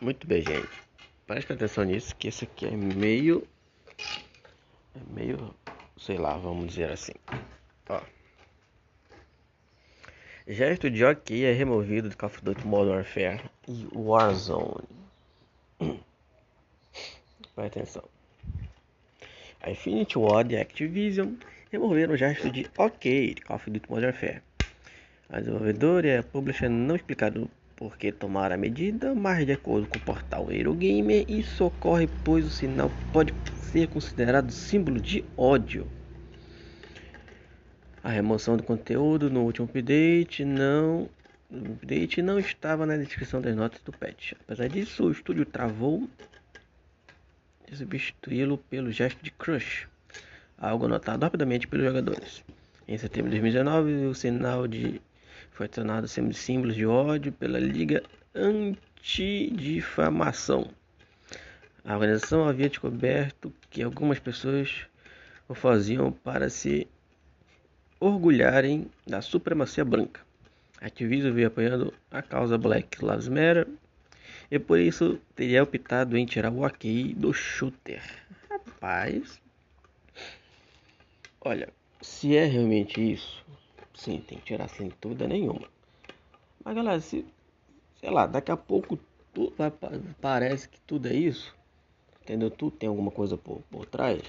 Muito bem, gente. Preste atenção nisso, que esse aqui é meio. É meio. Sei lá, vamos dizer assim. Ó. Gesto de OK é removido do Call of Duty Modern Warfare e Warzone. Preste atenção. A Infinity Ward e Activision removeram o gesto de OK de Call of Duty Modern Warfare. A desenvolvedora e a publisher não explicaram por que tomar a medida, mas de acordo com o portal Eurogamer, isso ocorre pois o sinal pode ser considerado símbolo de ódio. A remoção do conteúdo no último update não, update não estava na descrição das notas do patch. Apesar disso, o estúdio travou de substituí-lo pelo gesto de crush, algo notado rapidamente pelos jogadores. Em setembro de 2019, o sinal de foi sendo símbolos de ódio pela Liga Antidifamação. A organização havia descoberto que algumas pessoas o faziam para se orgulharem da supremacia branca. A Activision veio apoiando a causa Black Lives Matter e por isso teria optado em tirar o AQI do shooter. Rapaz, olha, se é realmente isso, Sim, tem que tirar sem dúvida nenhuma. Mas galera, se, sei lá, daqui a pouco tu, vai, parece que tudo é isso. Entendeu? Tudo tem alguma coisa por, por trás.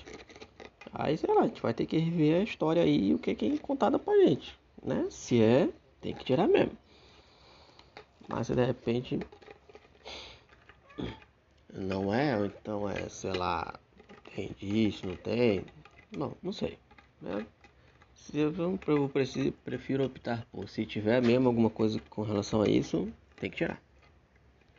Aí, sei lá, a gente vai ter que rever a história aí e o que, que é contada pra gente. Né? Se é, tem que tirar mesmo. Mas se de repente não é, ou então é, sei lá, tem disso, não tem. Não, não sei. Né? Se eu, eu prefiro optar por se tiver mesmo alguma coisa com relação a isso, tem que tirar.